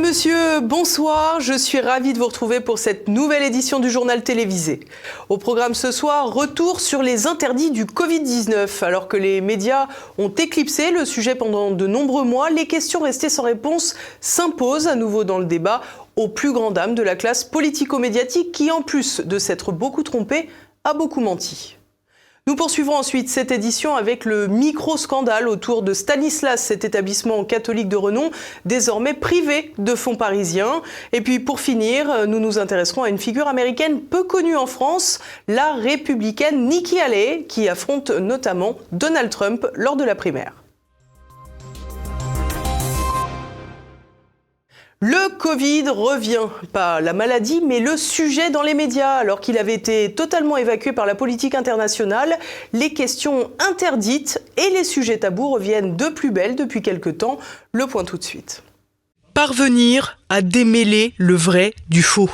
Messieurs, bonsoir. Je suis ravie de vous retrouver pour cette nouvelle édition du journal télévisé. Au programme ce soir, retour sur les interdits du Covid-19. Alors que les médias ont éclipsé le sujet pendant de nombreux mois, les questions restées sans réponse s'imposent à nouveau dans le débat aux plus grandes dames de la classe politico-médiatique qui, en plus de s'être beaucoup trompée, a beaucoup menti. Nous poursuivrons ensuite cette édition avec le micro-scandale autour de Stanislas, cet établissement catholique de renom, désormais privé de fonds parisiens. Et puis pour finir, nous nous intéresserons à une figure américaine peu connue en France, la républicaine Nikki Haley, qui affronte notamment Donald Trump lors de la primaire. Le Covid revient, pas la maladie, mais le sujet dans les médias. Alors qu'il avait été totalement évacué par la politique internationale, les questions interdites et les sujets tabous reviennent de plus belle depuis quelque temps. Le point tout de suite parvenir à démêler le vrai du faux.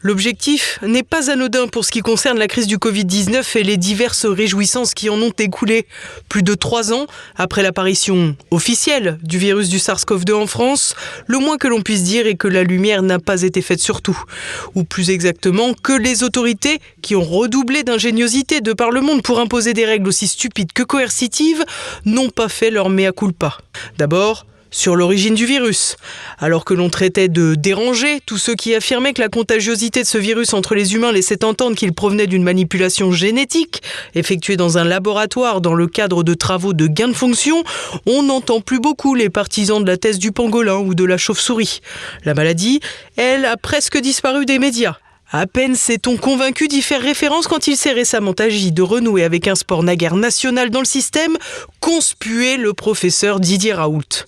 L'objectif n'est pas anodin pour ce qui concerne la crise du Covid-19 et les diverses réjouissances qui en ont écoulé. Plus de trois ans après l'apparition officielle du virus du SARS-CoV-2 en France, le moins que l'on puisse dire est que la lumière n'a pas été faite sur tout. Ou plus exactement, que les autorités, qui ont redoublé d'ingéniosité de par le monde pour imposer des règles aussi stupides que coercitives, n'ont pas fait leur mea culpa. D'abord, sur l'origine du virus. Alors que l'on traitait de déranger tous ceux qui affirmaient que la contagiosité de ce virus entre les humains laissait entendre qu'il provenait d'une manipulation génétique effectuée dans un laboratoire dans le cadre de travaux de gain de fonction, on n'entend plus beaucoup les partisans de la thèse du pangolin ou de la chauve-souris. La maladie, elle, a presque disparu des médias. À peine s'est-on convaincu d'y faire référence quand il s'est récemment agi de renouer avec un sport naguère national dans le système, conspuer le professeur Didier Raoult.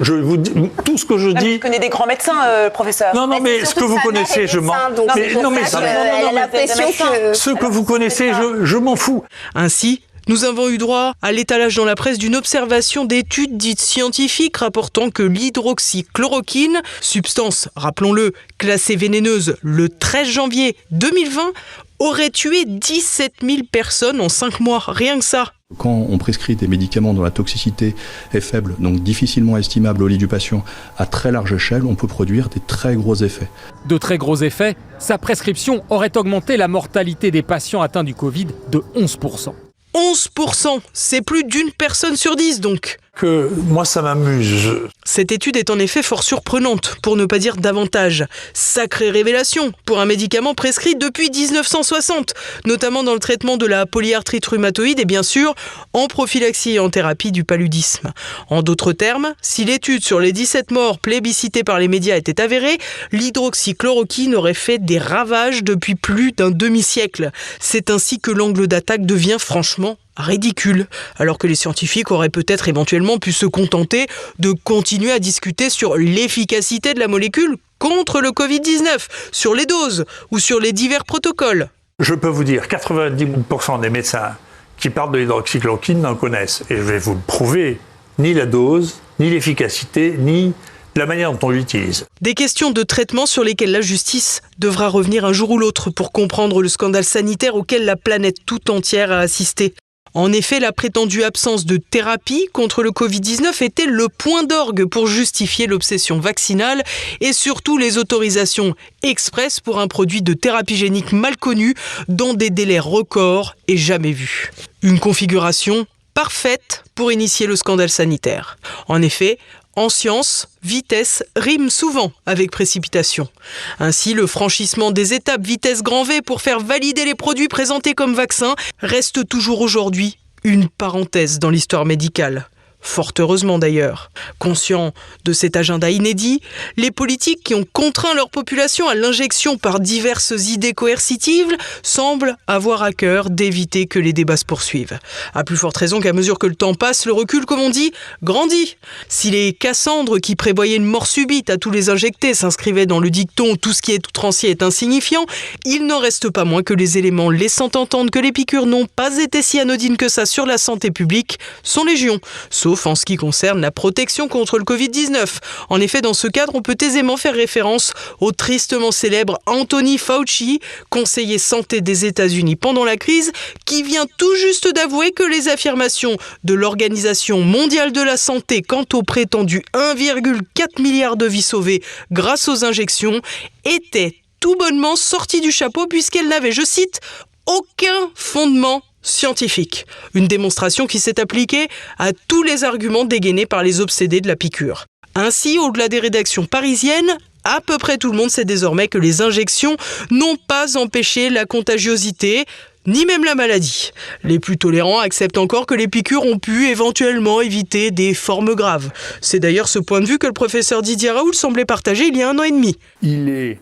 Je vous dis, tout ce que je dis. Vous connaissez des grands médecins, euh, professeur. Non, non, mais, ce que vous connaissez, je m'en. Mais, non, mais, ce que vous connaissez, je, je m'en fous. Ainsi, nous avons eu droit à l'étalage dans la presse d'une observation d'études dites scientifiques rapportant que l'hydroxychloroquine, substance, rappelons-le, classée vénéneuse le 13 janvier 2020, aurait tué 17 000 personnes en 5 mois, rien que ça. Quand on prescrit des médicaments dont la toxicité est faible, donc difficilement estimable au lit du patient, à très large échelle, on peut produire des très gros effets. De très gros effets, sa prescription aurait augmenté la mortalité des patients atteints du Covid de 11%. 11%, c'est plus d'une personne sur dix donc que moi ça m'amuse. Cette étude est en effet fort surprenante, pour ne pas dire davantage. Sacrée révélation pour un médicament prescrit depuis 1960, notamment dans le traitement de la polyarthrite rhumatoïde et bien sûr en prophylaxie et en thérapie du paludisme. En d'autres termes, si l'étude sur les 17 morts plébiscitées par les médias était avérée, l'hydroxychloroquine aurait fait des ravages depuis plus d'un demi-siècle. C'est ainsi que l'angle d'attaque devient franchement ridicule, alors que les scientifiques auraient peut-être éventuellement pu se contenter de continuer à discuter sur l'efficacité de la molécule contre le Covid-19, sur les doses ou sur les divers protocoles. Je peux vous dire, 90% des médecins qui parlent de l'hydroxychloroquine n'en connaissent, et je vais vous le prouver, ni la dose, ni l'efficacité, ni la manière dont on l'utilise. Des questions de traitement sur lesquelles la justice devra revenir un jour ou l'autre pour comprendre le scandale sanitaire auquel la planète tout entière a assisté. En effet, la prétendue absence de thérapie contre le Covid-19 était le point d'orgue pour justifier l'obsession vaccinale et surtout les autorisations express pour un produit de thérapie génique mal connu dans des délais records et jamais vus. Une configuration parfaite pour initier le scandale sanitaire. En effet, en science, vitesse rime souvent avec précipitation. Ainsi, le franchissement des étapes vitesse grand V pour faire valider les produits présentés comme vaccins reste toujours aujourd'hui une parenthèse dans l'histoire médicale fort heureusement d'ailleurs. Conscients de cet agenda inédit, les politiques qui ont contraint leur population à l'injection par diverses idées coercitives semblent avoir à cœur d'éviter que les débats se poursuivent. À plus forte raison qu'à mesure que le temps passe, le recul, comme on dit, grandit. Si les Cassandres qui prévoyaient une mort subite à tous les injectés s'inscrivaient dans le dicton tout ce qui est outrancier est insignifiant, il n'en reste pas moins que les éléments laissant entendre que les piqûres n'ont pas été si anodines que ça sur la santé publique sont légion, sauf en ce qui concerne la protection contre le Covid-19. En effet, dans ce cadre, on peut aisément faire référence au tristement célèbre Anthony Fauci, conseiller santé des États-Unis pendant la crise, qui vient tout juste d'avouer que les affirmations de l'Organisation mondiale de la santé quant au prétendu 1,4 milliard de vies sauvées grâce aux injections étaient tout bonnement sorties du chapeau puisqu'elles n'avaient, je cite, aucun fondement scientifique. Une démonstration qui s'est appliquée à tous les arguments dégainés par les obsédés de la piqûre. Ainsi, au-delà des rédactions parisiennes, à peu près tout le monde sait désormais que les injections n'ont pas empêché la contagiosité, ni même la maladie. Les plus tolérants acceptent encore que les piqûres ont pu éventuellement éviter des formes graves. C'est d'ailleurs ce point de vue que le professeur Didier Raoul semblait partager il y a un an et demi. Il est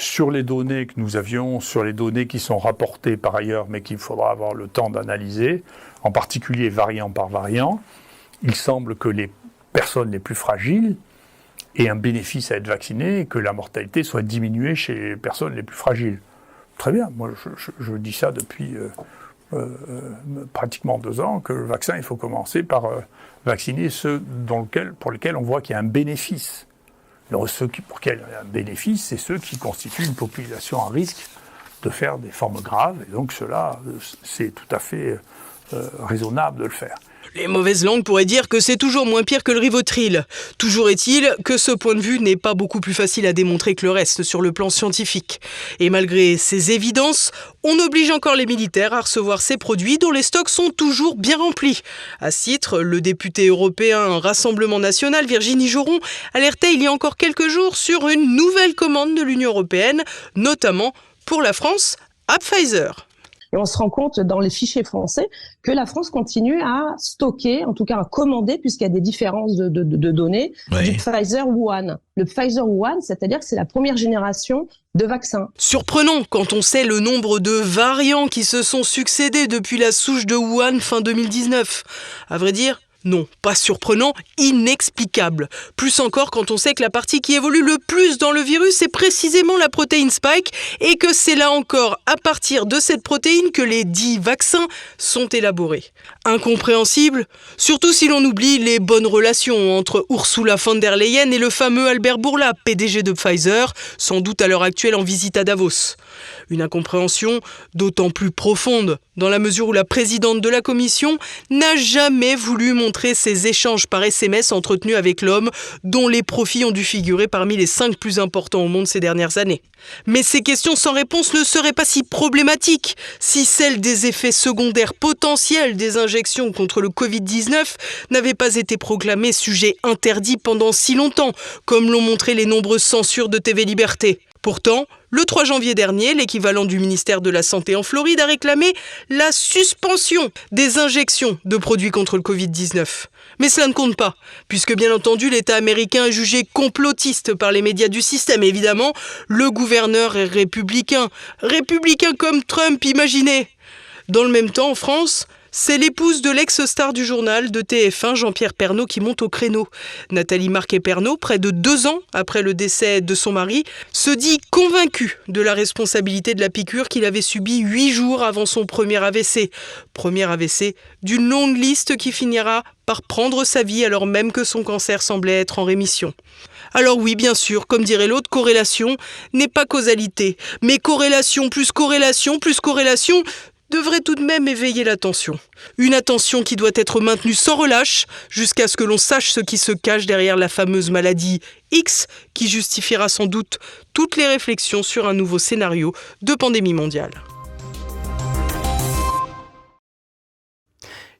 sur les données que nous avions, sur les données qui sont rapportées par ailleurs, mais qu'il faudra avoir le temps d'analyser, en particulier variant par variant, il semble que les personnes les plus fragiles aient un bénéfice à être vaccinées et que la mortalité soit diminuée chez les personnes les plus fragiles. Très bien, moi je, dis ça depuis euh, euh, pratiquement deux ans, que le vaccin, il faut commencer par euh, vacciner ceux pour lesquels on voit qu'il y a un bénéfice. Ceux qui, pour quel un bénéfice, c'est ceux qui constituent une population à risque de faire des formes graves. Et donc, cela, c'est tout à fait euh, raisonnable de le faire. Les mauvaises langues pourraient dire que c'est toujours moins pire que le Rivotril. Toujours est-il que ce point de vue n'est pas beaucoup plus facile à démontrer que le reste sur le plan scientifique. Et malgré ces évidences, on oblige encore les militaires à recevoir ces produits dont les stocks sont toujours bien remplis. À ce titre, le député européen Rassemblement national Virginie Joron alertait il y a encore quelques jours sur une nouvelle commande de l'Union européenne, notamment pour la France à Pfizer. Et on se rend compte dans les fichiers français que la France continue à stocker, en tout cas à commander, puisqu'il y a des différences de, données, du Pfizer Wuhan. Le Pfizer Wuhan, c'est-à-dire que c'est la première génération de vaccins. Surprenant quand on sait le nombre de variants qui se sont succédés depuis la souche de Wuhan fin 2019. À vrai dire, non, pas surprenant, inexplicable. Plus encore quand on sait que la partie qui évolue le plus dans le virus est précisément la protéine spike et que c'est là encore à partir de cette protéine que les dix vaccins sont élaborés. Incompréhensible, surtout si l'on oublie les bonnes relations entre Ursula von der Leyen et le fameux Albert Bourla, PDG de Pfizer, sans doute à l'heure actuelle en visite à Davos. Une incompréhension d'autant plus profonde dans la mesure où la présidente de la commission n'a jamais voulu montrer ces échanges par SMS entretenus avec l'homme dont les profits ont dû figurer parmi les cinq plus importants au monde ces dernières années. Mais ces questions sans réponse ne seraient pas si problématiques si celles des effets secondaires potentiels des injections contre le Covid-19 n'avaient pas été proclamées sujet interdit pendant si longtemps, comme l'ont montré les nombreuses censures de TV Liberté. Pourtant, le 3 janvier dernier, l'équivalent du ministère de la Santé en Floride a réclamé la suspension des injections de produits contre le Covid-19. Mais cela ne compte pas, puisque bien entendu l'État américain est jugé complotiste par les médias du système. Évidemment, le gouverneur est républicain. Républicain comme Trump, imaginez. Dans le même temps, en France, c'est l'épouse de l'ex-star du journal de TF1, Jean-Pierre Pernaud, qui monte au créneau. Nathalie Marquet-Pernaud, près de deux ans après le décès de son mari, se dit convaincue de la responsabilité de la piqûre qu'il avait subie huit jours avant son premier AVC. Premier AVC d'une longue liste qui finira par prendre sa vie alors même que son cancer semblait être en rémission. Alors oui, bien sûr, comme dirait l'autre, corrélation n'est pas causalité. Mais corrélation plus corrélation plus corrélation, devrait tout de même éveiller l'attention. Une attention qui doit être maintenue sans relâche jusqu'à ce que l'on sache ce qui se cache derrière la fameuse maladie X qui justifiera sans doute toutes les réflexions sur un nouveau scénario de pandémie mondiale.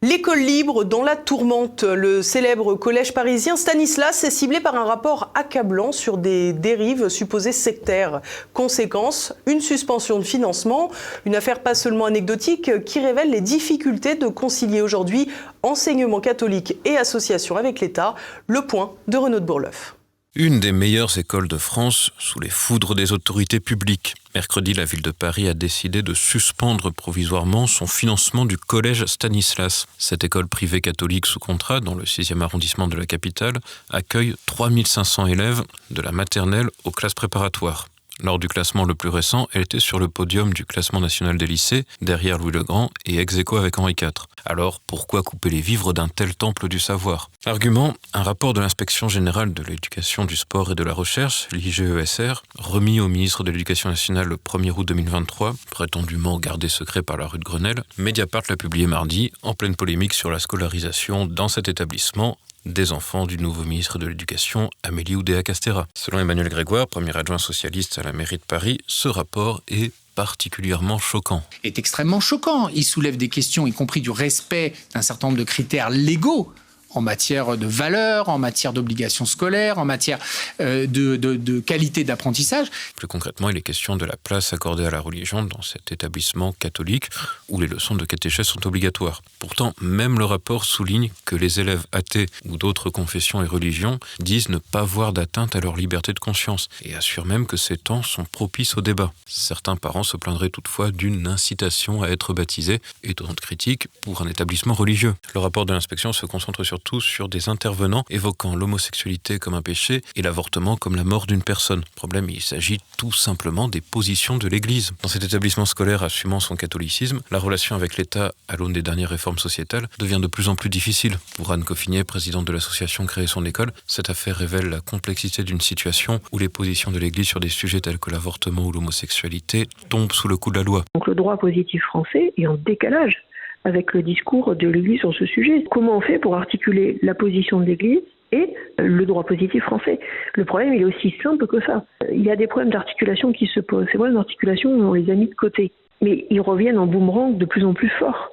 L'école libre dans la tourmente. Le célèbre collège parisien Stanislas est ciblé par un rapport accablant sur des dérives supposées sectaires. Conséquence, une suspension de financement, une affaire pas seulement anecdotique qui révèle les difficultés de concilier aujourd'hui enseignement catholique et association avec l'État. Le point de Renaud de Bourleuf. Une des meilleures écoles de France sous les foudres des autorités publiques. Mercredi, la ville de Paris a décidé de suspendre provisoirement son financement du collège Stanislas. Cette école privée catholique sous contrat dans le 6e arrondissement de la capitale accueille 3500 élèves de la maternelle aux classes préparatoires. Lors du classement le plus récent, elle était sur le podium du classement national des lycées, derrière Louis le Grand et ex aequo avec Henri IV. Alors pourquoi couper les vivres d'un tel temple du savoir? Argument, un rapport de l'inspection générale de l'éducation, du sport et de la recherche, l'IGESR, remis au ministre de l'Éducation nationale le 1er août 2023, prétendument gardé secret par la rue de Grenelle, Mediapart l'a publié mardi, en pleine polémique sur la scolarisation dans cet établissement des enfants du nouveau ministre de l'Éducation, Amélie Oudéa-Castera. Selon Emmanuel Grégoire, premier adjoint socialiste à la mairie de Paris, ce rapport est particulièrement choquant. Est extrêmement choquant. Il soulève des questions, y compris du respect d'un certain nombre de critères légaux en matière de valeur, en matière d'obligations scolaires, en matière euh, de, qualité d'apprentissage. Plus concrètement, il est question de la place accordée à la religion dans cet établissement catholique où les leçons de catéchèse sont obligatoires. Pourtant, même le rapport souligne que les élèves athées ou d'autres confessions et religions disent ne pas voir d'atteinte à leur liberté de conscience et assurent même que ces temps sont propices au débat. Certains parents se plaindraient toutefois d'une incitation à être baptisé, étonnante critique pour un établissement religieux. Le rapport de l'inspection se concentre sur surtout sur des intervenants évoquant l'homosexualité comme un péché et l'avortement comme la mort d'une personne. Problème, il s'agit tout simplement des positions de l'Église. Dans cet établissement scolaire assumant son catholicisme, la relation avec l'État à l'aune des dernières réformes sociétales devient de plus en plus difficile. Pour Anne Coffinier, présidente de l'association Créer son école, cette affaire révèle la complexité d'une situation où les positions de l'Église sur des sujets tels que l'avortement ou l'homosexualité tombent sous le coup de la loi. Donc le droit positif français est en décalage avec le discours de l'Église sur ce sujet. Comment on fait pour articuler la position de l'Église et le droit positif français? Le problème, il est aussi simple que ça. Il y a des problèmes d'articulation qui se posent. Ces problèmes d'articulation, on les a mis de côté. Mais ils reviennent en boomerang de plus en plus fort.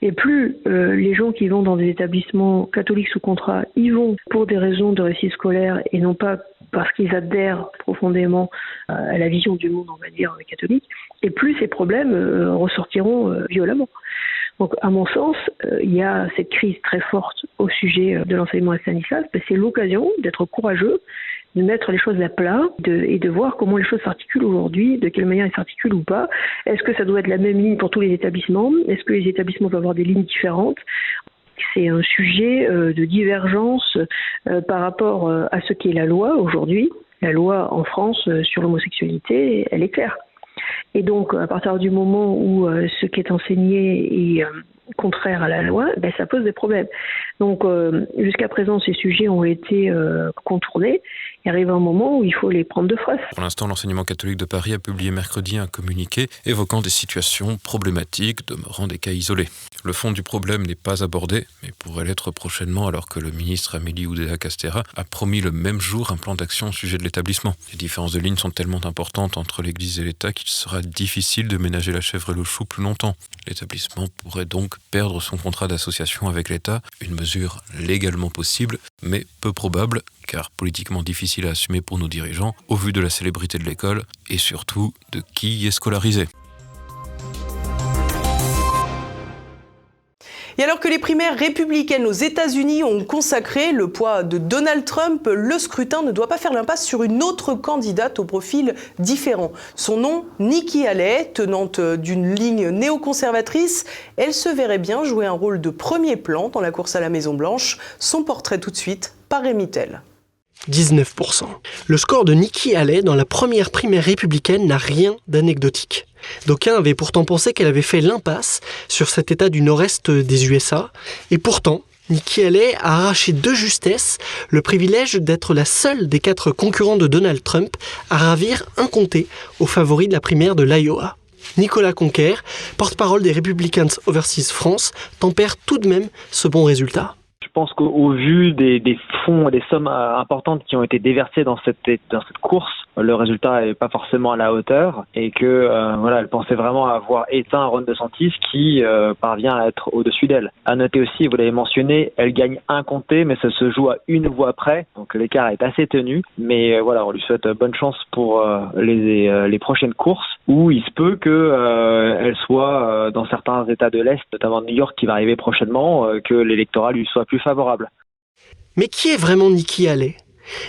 Et plus euh, les gens qui vont dans des établissements catholiques sous contrat y vont pour des raisons de réussite scolaire et non pas parce qu'ils adhèrent profondément à la vision du monde, on va dire, catholique, et plus ces problèmes euh, ressortiront euh, violemment. Donc, à mon sens, euh, il y a cette crise très forte au sujet euh, de l'enseignement à Stanislas. Ben, c'est l'occasion d'être courageux, de mettre les choses à plat de, et de voir comment les choses s'articulent aujourd'hui, de quelle manière elles s'articulent ou pas. Est-ce que ça doit être la même ligne pour tous les établissements? Est-ce que les établissements doivent avoir des lignes différentes? C'est un sujet euh, de divergence par rapport à ce qu'est la loi aujourd'hui. La loi en France sur l'homosexualité, elle est claire. Et donc, à partir du moment où euh, ce qui est enseigné est euh, contraire à la loi, ben, ça pose des problèmes. Donc, euh, jusqu'à présent, ces sujets ont été euh, contournés. Il arrive un moment où il faut les prendre de face. Pour l'instant, l'enseignement catholique de Paris a publié mercredi un communiqué évoquant des situations problématiques demeurant des cas isolés. Le fond du problème n'est pas abordé, mais pourrait l'être prochainement alors que le ministre Amélie Oudéa-Castera a promis le même jour un plan d'action au sujet de l'établissement. Les différences de ligne sont tellement importantes entre l'Église et l'État qu'il sera difficile de ménager la chèvre et le chou plus longtemps. L'établissement pourrait donc perdre son contrat d'association avec l'État, une mesure légalement possible, mais peu probable, car politiquement difficile à assumer pour nos dirigeants, au vu de la célébrité de l'école et surtout de qui y est scolarisé. Et alors que les primaires républicaines aux États-Unis ont consacré le poids de Donald Trump, le scrutin ne doit pas faire l'impasse sur une autre candidate au profil différent. Son nom, Nikki Haley, tenante d'une ligne néoconservatrice, elle se verrait bien jouer un rôle de premier plan dans la course à la Maison-Blanche. Son portrait tout de suite par Rémi. 19%. Le score de Nikki Haley dans la première primaire républicaine n'a rien d'anecdotique. D'aucuns avaient pourtant pensé qu'elle avait fait l'impasse sur cet état du nord-est des USA, et pourtant, Nikki Haley a arraché de justesse le privilège d'être la seule des quatre concurrents de Donald Trump à ravir un comté aux favoris de la primaire de l'Iowa. Nicolas Conquer, porte-parole des Republicans Overseas France, tempère tout de même ce bon résultat. Je pense qu'au vu des, des fonds des sommes importantes qui ont été déversées dans cette course, le résultat n'est pas forcément à la hauteur et que euh, voilà, elle pensait vraiment avoir éteint Ron DeSantis qui euh, parvient à être au-dessus d'elle. À noter aussi, vous l'avez mentionné, elle gagne un comté, mais ça se joue à une voix près, donc l'écart est assez tenu. Mais euh, voilà, on lui souhaite bonne chance pour les, les prochaines courses où il se peut que elle soit dans certains États de l'Est, notamment New York qui va arriver prochainement, que l'électorat lui soit plus favorable. Mais qui est vraiment Nikki Haley?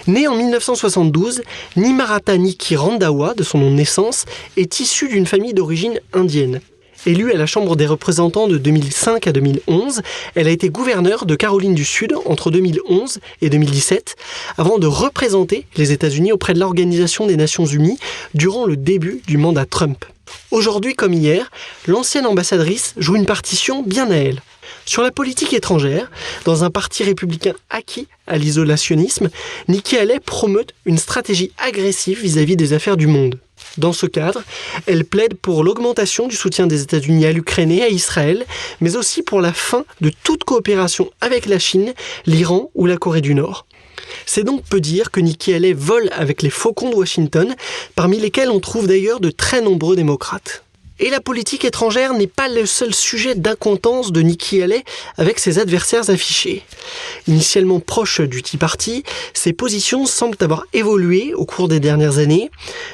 Née en 1972, Nimarata Nikki Randhawa, de son nom de naissance, est issue d'une famille d'origine indienne. Élue à la Chambre des représentants de 2005 à 2011, elle a été gouverneure de Caroline du Sud entre 2011 et 2017, avant de représenter les États-Unis auprès de l'Organisation des Nations Unies durant le début du mandat Trump. Aujourd'hui comme hier, l'ancienne ambassadrice joue une partition bien à elle. Sur la politique étrangère, dans un parti républicain acquis à l'isolationnisme, Nikki Haley promeut une stratégie agressive vis-à-vis des affaires du monde. Dans ce cadre, elle plaide pour l'augmentation du soutien des États-Unis à l'Ukraine et à Israël, mais aussi pour la fin de toute coopération avec la Chine, l'Iran ou la Corée du Nord. C'est donc peu dire que Nikki Haley vole avec les faucons de Washington, parmi lesquels on trouve d'ailleurs de très nombreux démocrates. Et la politique étrangère n'est pas le seul sujet d'incontence de Nikki Haley avec ses adversaires affichés. Initialement proche du Tea Party, ses positions semblent avoir évolué au cours des dernières années.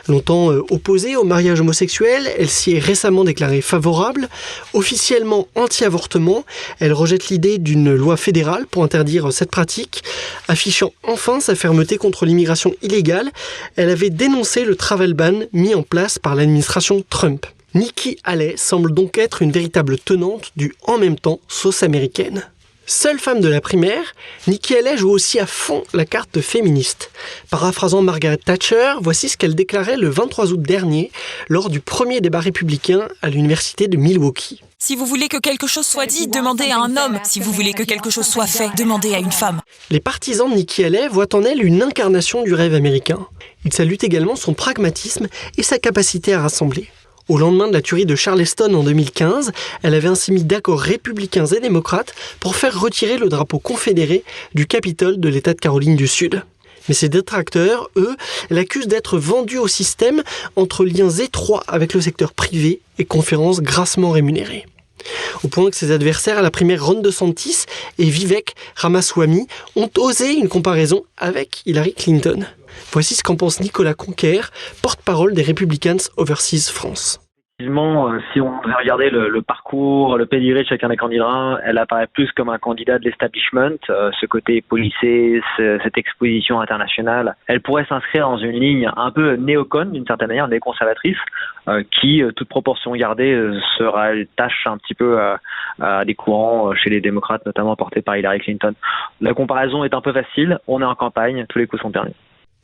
Longtemps euh, opposée au mariage homosexuel, elle s'y est récemment déclarée favorable. Officiellement anti-avortement, elle rejette l'idée d'une loi fédérale pour interdire cette pratique. Affichant enfin sa fermeté contre l'immigration illégale, elle avait dénoncé le travel ban mis en place par l'administration Trump. Nikki Haley semble donc être une véritable tenante du en même temps sauce américaine. Seule femme de la primaire, Nikki Haley joue aussi à fond la carte féministe. Paraphrasant Margaret Thatcher, voici ce qu'elle déclarait le 23 août dernier lors du premier débat républicain à l'université de Milwaukee. Si vous voulez que quelque chose soit dit, demandez à un homme. Si vous voulez que quelque chose soit fait, demandez à une femme. Les partisans de Nikki Haley voient en elle une incarnation du rêve américain. Ils saluent également son pragmatisme et sa capacité à rassembler. Au lendemain de la tuerie de Charleston en 2015, elle avait ainsi mis d'accord républicains et démocrates pour faire retirer le drapeau confédéré du Capitole de l'État de Caroline du Sud. Mais ses détracteurs, eux, l'accusent d'être vendue au système entre liens étroits avec le secteur privé et conférences grassement rémunérées. Au point que ses adversaires à la primaire Ron DeSantis et Vivek Ramaswamy ont osé une comparaison avec Hillary Clinton. Voici ce qu'en pense Nicolas Conquer, porte-parole des Republicans Overseas France. Euh, si on devait le, parcours, le pedigree de chacun des candidats, elle apparaît plus comme un candidat de l'establishment, euh, ce côté policé, cette exposition internationale. Elle pourrait s'inscrire dans une ligne un peu néocon, d'une certaine manière, néoconservatrice, euh, qui, toute proportion gardée, sera tâche un petit peu à des courants chez les démocrates, notamment portés par Hillary Clinton. La comparaison est un peu facile, on est en campagne, tous les coups sont permis.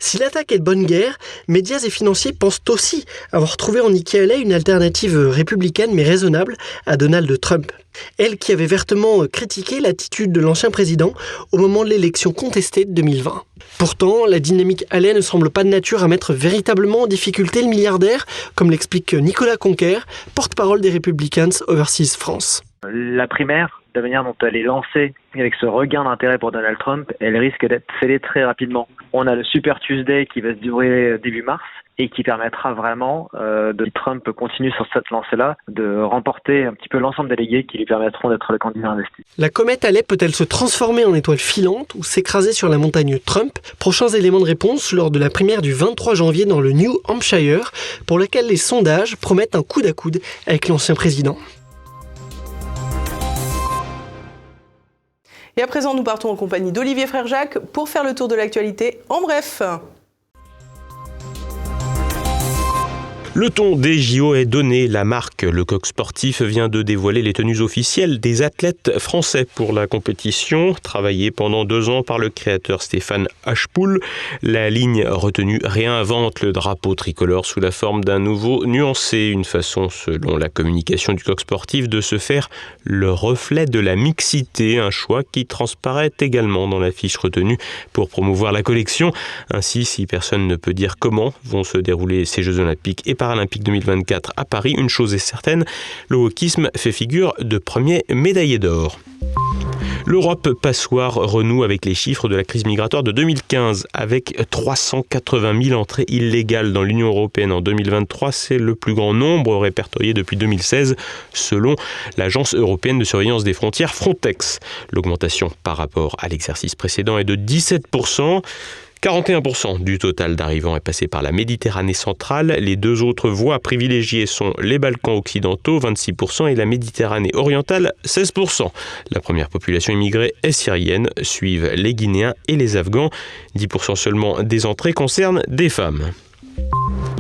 Si l'attaque est de bonne guerre, médias et financiers pensent aussi avoir trouvé en Nikki Haley une alternative républicaine mais raisonnable à Donald Trump. Elle qui avait vertement critiqué l'attitude de l'ancien président au moment de l'élection contestée de 2020. Pourtant, la dynamique Haley ne semble pas de nature à mettre véritablement en difficulté le milliardaire, comme l'explique Nicolas Conquer, porte-parole des Republicans Overseas France. La primaire la manière dont elle est lancée, avec ce regain d'intérêt pour Donald Trump, elle risque d'être scellée très rapidement. On a le Super Tuesday qui va se dérouler début mars et qui permettra vraiment euh, de Trump continue sur cette lancée-là, de remporter un petit peu l'ensemble des délégués qui lui permettront d'être le candidat investi. La comète Allais peut-elle se transformer en étoile filante ou s'écraser sur la montagne Trump? Prochains éléments de réponse lors de la primaire du 23 janvier dans le New Hampshire, pour laquelle les sondages promettent un coude à coude avec l'ancien président. Et à présent, nous partons en compagnie d'Olivier Frère Jacques pour faire le tour de l'actualité en bref. Le ton des JO est donné. La marque Le Coq Sportif vient de dévoiler les tenues officielles des athlètes français pour la compétition. Travaillée pendant deux ans par le créateur Stéphane Hachpoul, la ligne retenue réinvente le drapeau tricolore sous la forme d'un nouveau nuancé. Une façon, selon la communication du Coq Sportif, de se faire le reflet de la mixité. Un choix qui transparaît également dans la fiche retenue pour promouvoir la collection. Ainsi, si personne ne peut dire comment vont se dérouler ces Jeux Olympiques et Paralympiques 2024 à Paris, une chose est certaine, le wokisme fait figure de premier médaillé d'or. L'Europe passoire renoue avec les chiffres de la crise migratoire de 2015, avec 380 000 entrées illégales dans l'Union européenne en 2023. C'est le plus grand nombre répertorié depuis 2016, selon l'Agence européenne de surveillance des frontières Frontex. L'augmentation par rapport à l'exercice précédent est de 17 41% du total d'arrivants est passé par la Méditerranée centrale. Les deux autres voies privilégiées sont les Balkans occidentaux, 26%, et la Méditerranée orientale, 16%. La première population immigrée est syrienne, suivent les Guinéens et les Afghans. 10% seulement des entrées concernent des femmes.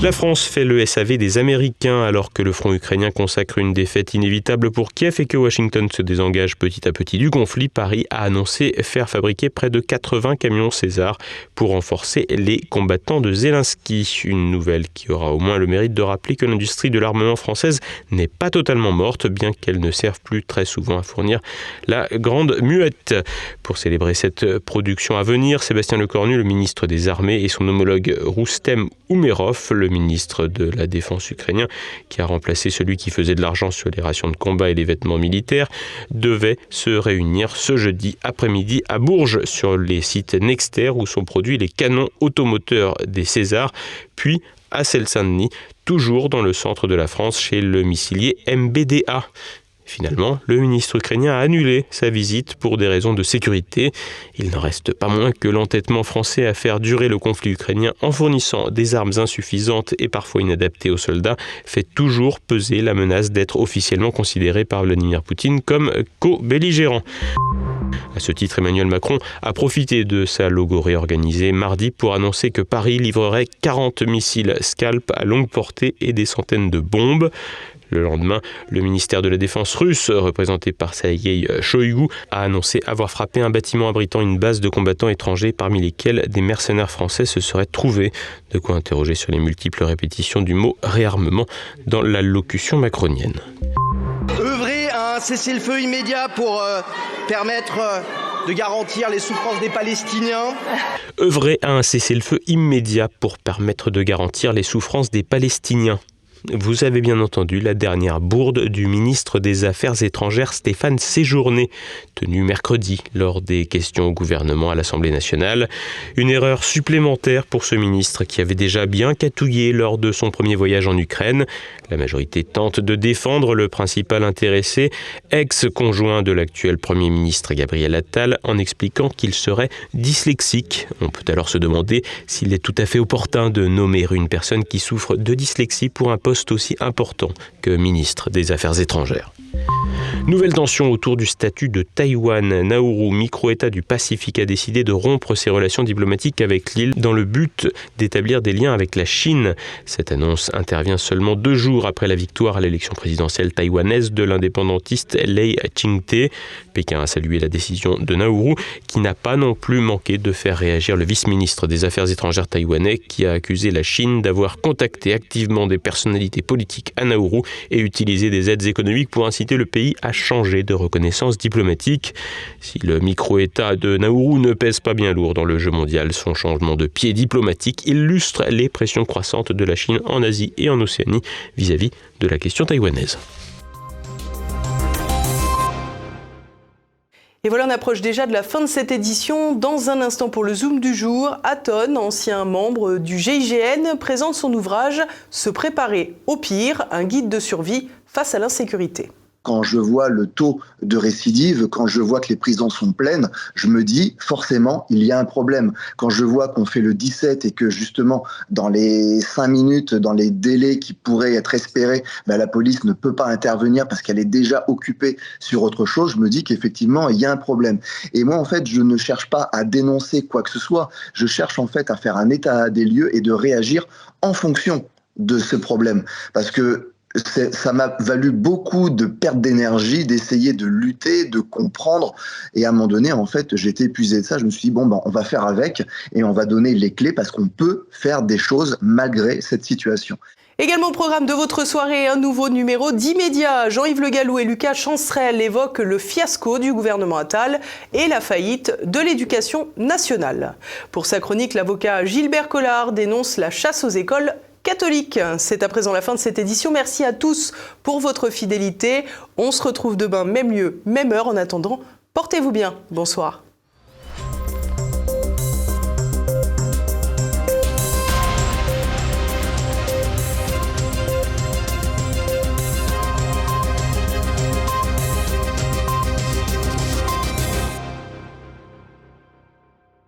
La France fait le SAV des Américains alors que le front ukrainien consacre une défaite inévitable pour Kiev et que Washington se désengage petit à petit du conflit. Paris a annoncé faire fabriquer près de 80 camions César pour renforcer les combattants de Zelensky. Une nouvelle qui aura au moins le mérite de rappeler que l'industrie de l'armement française n'est pas totalement morte, bien qu'elle ne serve plus très souvent à fournir la grande muette. Pour célébrer cette production à venir, Sébastien Lecornu, le ministre des Armées, et son homologue Roustem Oumerov, le ministre de la Défense ukrainien, qui a remplacé celui qui faisait de l'argent sur les rations de combat et les vêtements militaires, devait se réunir ce jeudi après-midi à Bourges sur les sites Nexter où sont produits les canons automoteurs des Césars, puis à Seine-Saint-Denis, toujours dans le centre de la France chez le missilier MBDA. Finalement, le ministre ukrainien a annulé sa visite pour des raisons de sécurité. Il n'en reste pas moins que l'entêtement français à faire durer le conflit ukrainien en fournissant des armes insuffisantes et parfois inadaptées aux soldats fait toujours peser la menace d'être officiellement considéré par Vladimir Poutine comme co-belligérant. À ce titre, Emmanuel Macron a profité de sa logorée organisée mardi pour annoncer que Paris livrerait 40 missiles Scalp à longue portée et des centaines de bombes. Le lendemain, le ministère de la Défense russe, représenté par Sergei Shoigu, a annoncé avoir frappé un bâtiment abritant une base de combattants étrangers parmi lesquels des mercenaires français se seraient trouvés. De quoi interroger sur les multiples répétitions du mot réarmement dans l'allocution macronienne. Œuvrer à un cessez-le-feu immédiat pour euh, permettre euh, de garantir les souffrances des Palestiniens. Œuvrer à un cessez-le-feu immédiat pour permettre de garantir les souffrances des Palestiniens. Vous avez bien entendu la dernière bourde du ministre des Affaires étrangères Stéphane Séjourné, tenue mercredi lors des questions au gouvernement à l'Assemblée nationale. Une erreur supplémentaire pour ce ministre qui avait déjà bien catouillé lors de son premier voyage en Ukraine. La majorité tente de défendre le principal intéressé, ex-conjoint de l'actuel Premier ministre Gabriel Attal, en expliquant qu'il serait dyslexique. On peut alors se demander s'il est tout à fait opportun de nommer une personne qui souffre de dyslexie pour un poste aussi important que ministre des Affaires étrangères. Nouvelle tension autour du statut de Taïwan. Nauru, micro-État du Pacifique, a décidé de rompre ses relations diplomatiques avec l'île dans le but d'établir des liens avec la Chine. Cette annonce intervient seulement deux jours après la victoire à l'élection présidentielle taïwanaise de l'indépendantiste Lei Ching-te. Pékin a salué la décision de Nauru, qui n'a pas non plus manqué de faire réagir le vice-ministre des Affaires étrangères taïwanais, qui a accusé la Chine d'avoir contacté activement des personnalités politiques à Nauru et utilisé des aides économiques pour inciter le pays à changer de reconnaissance diplomatique. Si le micro-État de Nauru ne pèse pas bien lourd dans le jeu mondial, son changement de pied diplomatique illustre les pressions croissantes de la Chine en Asie et en Océanie vis-à-vis de la question taïwanaise. Et voilà, on approche déjà de la fin de cette édition. Dans un instant pour le Zoom du jour, Aton, ancien membre du GIGN, présente son ouvrage Se préparer au pire, un guide de survie face à l'insécurité. Quand je vois le taux de récidive, quand je vois que les prisons sont pleines, je me dis forcément il y a un problème. Quand je vois qu'on fait le 17 et que justement dans les 5 minutes, dans les délais qui pourraient être espérés, ben, la police ne peut pas intervenir parce qu'elle est déjà occupée sur autre chose, je me dis qu'effectivement il y a un problème. Et moi en fait je ne cherche pas à dénoncer quoi que ce soit, je cherche en fait à faire un état des lieux et de réagir en fonction de ce problème. Parce que ça m'a valu beaucoup de perte d'énergie, d'essayer de lutter, de comprendre. Et à un moment donné, en fait, j'étais épuisé de ça. Je me suis dit, bon, ben, on va faire avec et on va donner les clés parce qu'on peut faire des choses malgré cette situation. Également au programme de votre soirée, un nouveau numéro d'immédiat. Jean-Yves Le Gallou et Lucas Chancerelle évoquent le fiasco du gouvernement Attal et la faillite de l'éducation nationale. Pour sa chronique, l'avocat Gilbert Collard dénonce la chasse aux écoles catholique. C'est à présent la fin de cette édition. Merci à tous pour votre fidélité. On se retrouve demain, même lieu, même heure. En attendant, portez-vous bien. Bonsoir.